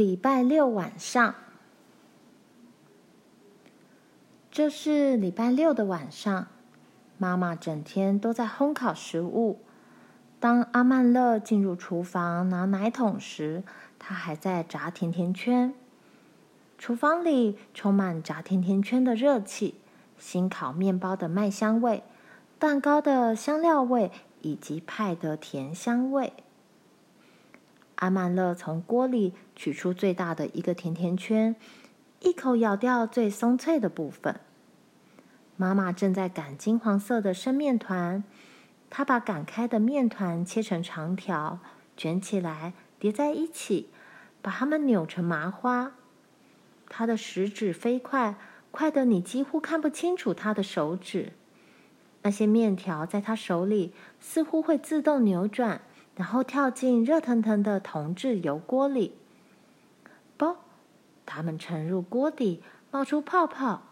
礼拜六晚上，这是礼拜六的晚上。妈妈整天都在烘烤食物。当阿曼乐进入厨房拿奶桶时，他还在炸甜甜圈。厨房里充满炸甜甜圈的热气、新烤面包的麦香味、蛋糕的香料味以及派的甜香味。阿曼乐从锅里取出最大的一个甜甜圈，一口咬掉最松脆的部分。妈妈正在擀金黄色的生面团，她把擀开的面团切成长条，卷起来叠在一起，把它们扭成麻花。她的食指飞快，快得你几乎看不清楚她的手指。那些面条在她手里似乎会自动扭转。然后跳进热腾腾的铜制油锅里，啵，它们沉入锅底，冒出泡泡。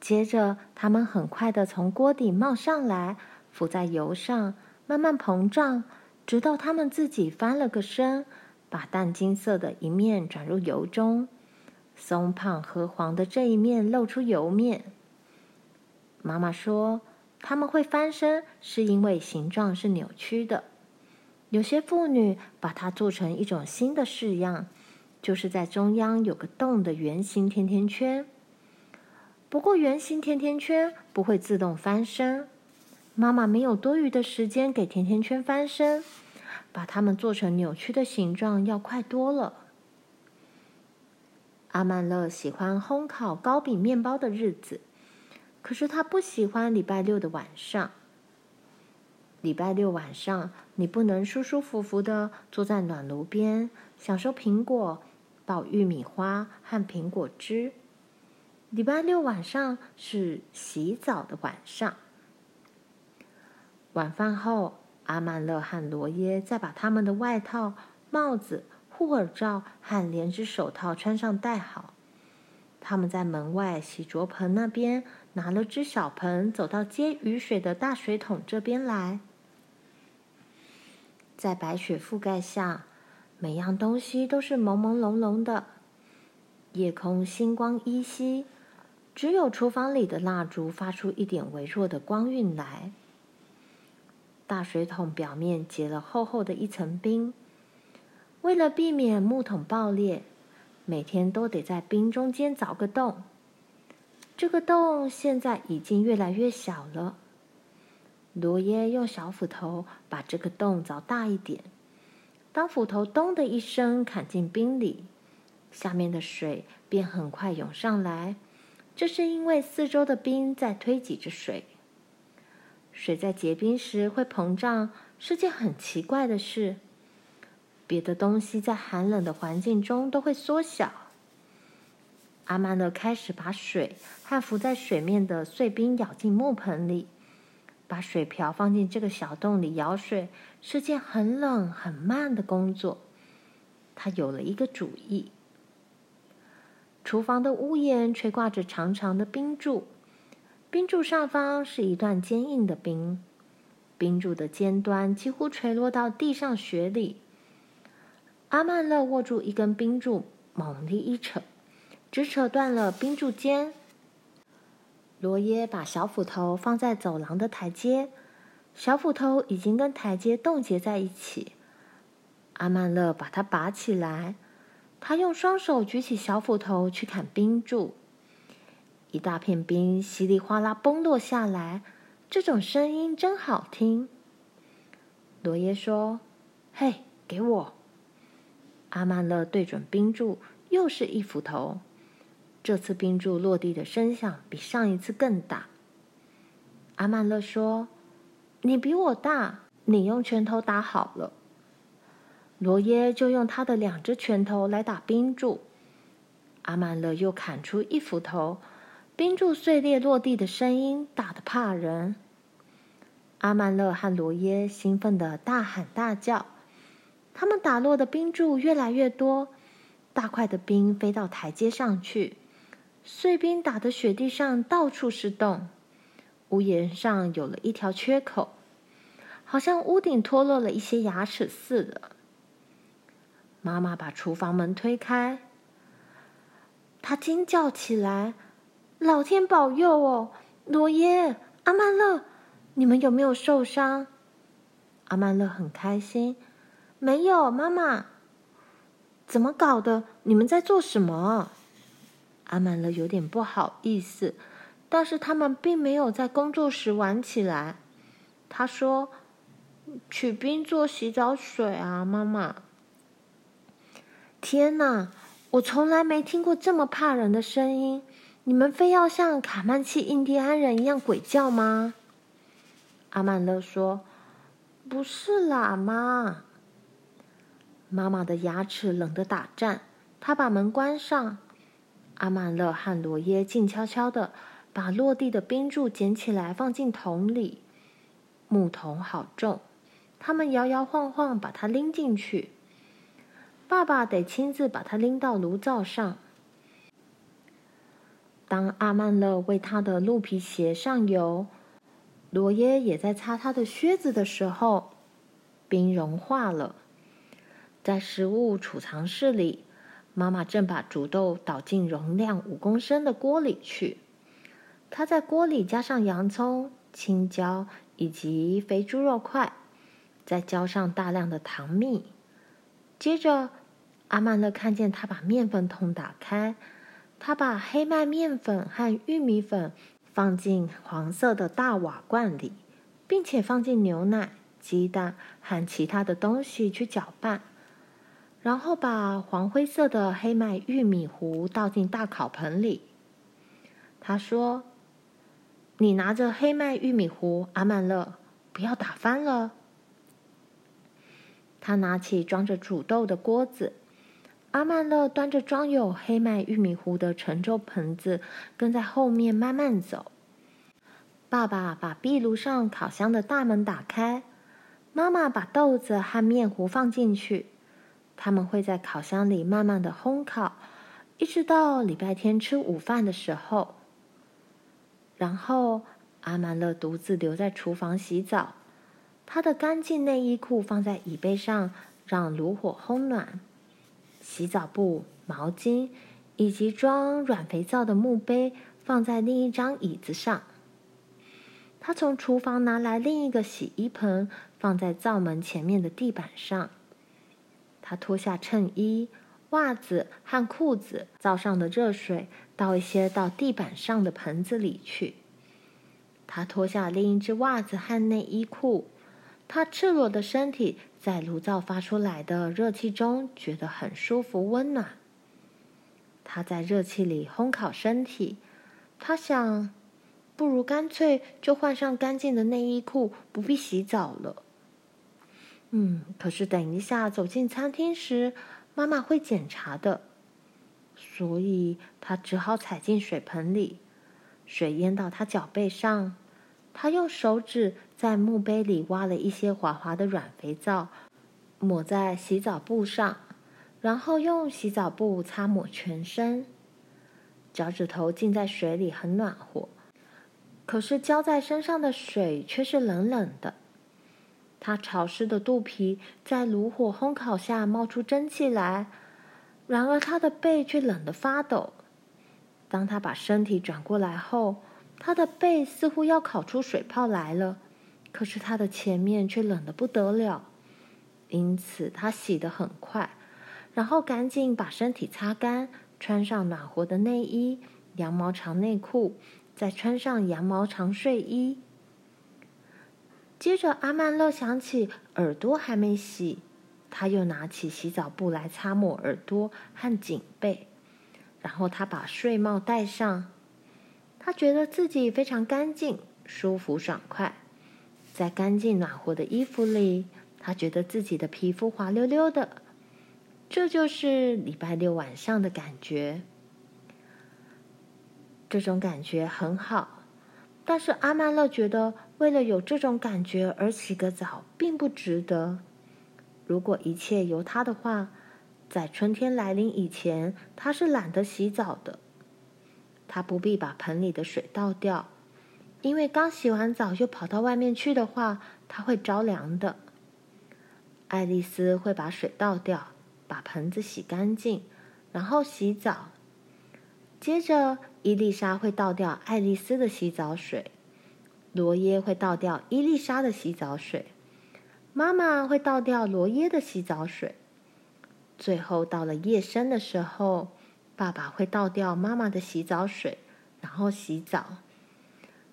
接着，它们很快的从锅底冒上来，浮在油上，慢慢膨胀，直到它们自己翻了个身，把淡金色的一面转入油中，松胖褐黄的这一面露出油面。妈妈说。他们会翻身，是因为形状是扭曲的。有些妇女把它做成一种新的式样，就是在中央有个洞的圆形甜甜圈。不过，圆形甜甜圈不会自动翻身。妈妈没有多余的时间给甜甜圈翻身，把它们做成扭曲的形状要快多了。阿曼乐喜欢烘烤糕饼面包的日子。可是他不喜欢礼拜六的晚上。礼拜六晚上，你不能舒舒服服的坐在暖炉边，享受苹果、爆玉米花和苹果汁。礼拜六晚上是洗澡的晚上。晚饭后，阿曼勒和罗耶再把他们的外套、帽子、护耳罩和连指手套穿上戴好。他们在门外洗濯盆那边。拿了只小盆，走到接雨水的大水桶这边来。在白雪覆盖下，每样东西都是朦朦胧胧的。夜空星光依稀，只有厨房里的蜡烛发出一点微弱的光晕来。大水桶表面结了厚厚的一层冰，为了避免木桶爆裂，每天都得在冰中间凿个洞。这个洞现在已经越来越小了。罗耶用小斧头把这个洞凿大一点。当斧头“咚”的一声砍进冰里，下面的水便很快涌上来。这是因为四周的冰在推挤着水。水在结冰时会膨胀，是件很奇怪的事。别的东西在寒冷的环境中都会缩小。阿曼乐开始把水和浮在水面的碎冰舀进木盆里，把水瓢放进这个小洞里舀水是件很冷很慢的工作。他有了一个主意。厨房的屋檐垂挂着长长的冰柱，冰柱上方是一段坚硬的冰，冰柱的尖端几乎垂落到地上雪里。阿曼勒握住一根冰柱，猛力一扯。只扯断了冰柱尖。罗耶把小斧头放在走廊的台阶，小斧头已经跟台阶冻结在一起。阿曼勒把它拔起来，他用双手举起小斧头去砍冰柱，一大片冰稀里哗啦崩落下来，这种声音真好听。罗耶说：“嘿，给我！”阿曼勒对准冰柱，又是一斧头。这次冰柱落地的声响比上一次更大。阿曼勒说：“你比我大，你用拳头打好了。”罗耶就用他的两只拳头来打冰柱。阿曼勒又砍出一斧头，冰柱碎裂落地的声音大得怕人。阿曼勒和罗耶兴奋地大喊大叫，他们打落的冰柱越来越多，大块的冰飞到台阶上去。碎冰打的雪地上到处是洞，屋檐上有了一条缺口，好像屋顶脱落了一些牙齿似的。妈妈把厨房门推开，她惊叫起来：“老天保佑哦！罗耶、阿曼乐，你们有没有受伤？”阿曼乐很开心：“没有，妈妈。”怎么搞的？你们在做什么？阿曼勒有点不好意思，但是他们并没有在工作时玩起来。他说：“取冰做洗澡水啊，妈妈。”天哪！我从来没听过这么怕人的声音。你们非要像卡曼契印第安人一样鬼叫吗？阿曼勒说：“不是啦，妈。”妈妈的牙齿冷得打颤，她把门关上。阿曼乐和罗耶静悄悄地把落地的冰柱捡起来，放进桶里。木桶好重，他们摇摇晃晃把它拎进去。爸爸得亲自把它拎到炉灶上。当阿曼乐为他的鹿皮鞋上油，罗耶也在擦他的靴子的时候，冰融化了。在食物储藏室里，妈妈正把煮豆倒进容量五公升的锅里去。她在锅里加上洋葱、青椒以及肥猪肉块，再浇上大量的糖蜜。接着，阿曼乐看见她把面粉桶打开，她把黑麦面粉和玉米粉放进黄色的大瓦罐里，并且放进牛奶、鸡蛋和其他的东西去搅拌。然后把黄灰色的黑麦玉米糊倒进大烤盆里。他说：“你拿着黑麦玉米糊，阿曼乐，不要打翻了。”他拿起装着煮豆的锅子，阿曼乐端着装有黑麦玉米糊的盛粥盆子，跟在后面慢慢走。爸爸把壁炉上烤箱的大门打开，妈妈把豆子和面糊放进去。他们会在烤箱里慢慢的烘烤，一直到礼拜天吃午饭的时候。然后阿曼乐独自留在厨房洗澡，他的干净内衣裤放在椅背上，让炉火烘暖。洗澡布、毛巾以及装软肥皂的木杯放在另一张椅子上。他从厨房拿来另一个洗衣盆，放在灶门前面的地板上。他脱下衬衣、袜子和裤子，灶上的热水倒一些到地板上的盆子里去。他脱下另一只袜子和内衣裤，他赤裸的身体在炉灶发出来的热气中觉得很舒服温暖。他在热气里烘烤身体，他想，不如干脆就换上干净的内衣裤，不必洗澡了。嗯，可是等一下走进餐厅时，妈妈会检查的，所以他只好踩进水盆里，水淹到他脚背上。他用手指在木杯里挖了一些滑滑的软肥皂，抹在洗澡布上，然后用洗澡布擦抹全身。脚趾头浸在水里很暖和，可是浇在身上的水却是冷冷的。他潮湿的肚皮在炉火烘烤下冒出蒸汽来，然而他的背却冷得发抖。当他把身体转过来后，他的背似乎要烤出水泡来了，可是他的前面却冷得不得了。因此，他洗得很快，然后赶紧把身体擦干，穿上暖和的内衣、羊毛长内裤，再穿上羊毛长睡衣。接着，阿曼乐想起耳朵还没洗，他又拿起洗澡布来擦抹耳朵和颈背，然后他把睡帽戴上。他觉得自己非常干净、舒服、爽快，在干净暖和的衣服里，他觉得自己的皮肤滑溜溜的。这就是礼拜六晚上的感觉。这种感觉很好，但是阿曼乐觉得。为了有这种感觉而洗个澡，并不值得。如果一切由他的话，在春天来临以前，他是懒得洗澡的。他不必把盆里的水倒掉，因为刚洗完澡又跑到外面去的话，他会着凉的。爱丽丝会把水倒掉，把盆子洗干净，然后洗澡。接着，伊丽莎会倒掉爱丽丝的洗澡水，罗耶会倒掉伊丽莎的洗澡水，妈妈会倒掉罗耶的洗澡水。最后到了夜深的时候，爸爸会倒掉妈妈的洗澡水，然后洗澡。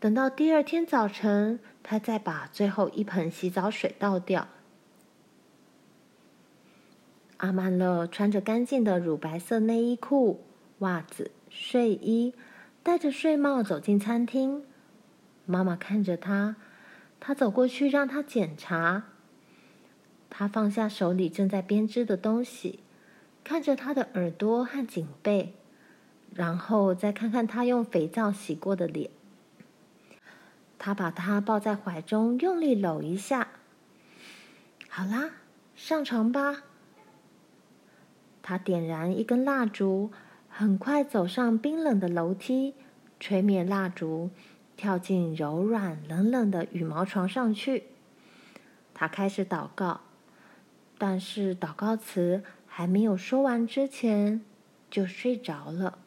等到第二天早晨，他再把最后一盆洗澡水倒掉。阿曼乐穿着干净的乳白色内衣裤、袜子、睡衣，戴着睡帽走进餐厅。妈妈看着他，他走过去让他检查。他放下手里正在编织的东西，看着他的耳朵和颈背，然后再看看他用肥皂洗过的脸。他把他抱在怀中，用力搂一下。好啦，上床吧。他点燃一根蜡烛，很快走上冰冷的楼梯，吹灭蜡烛，跳进柔软冷冷的羽毛床上去。他开始祷告。但是祷告词还没有说完之前，就睡着了。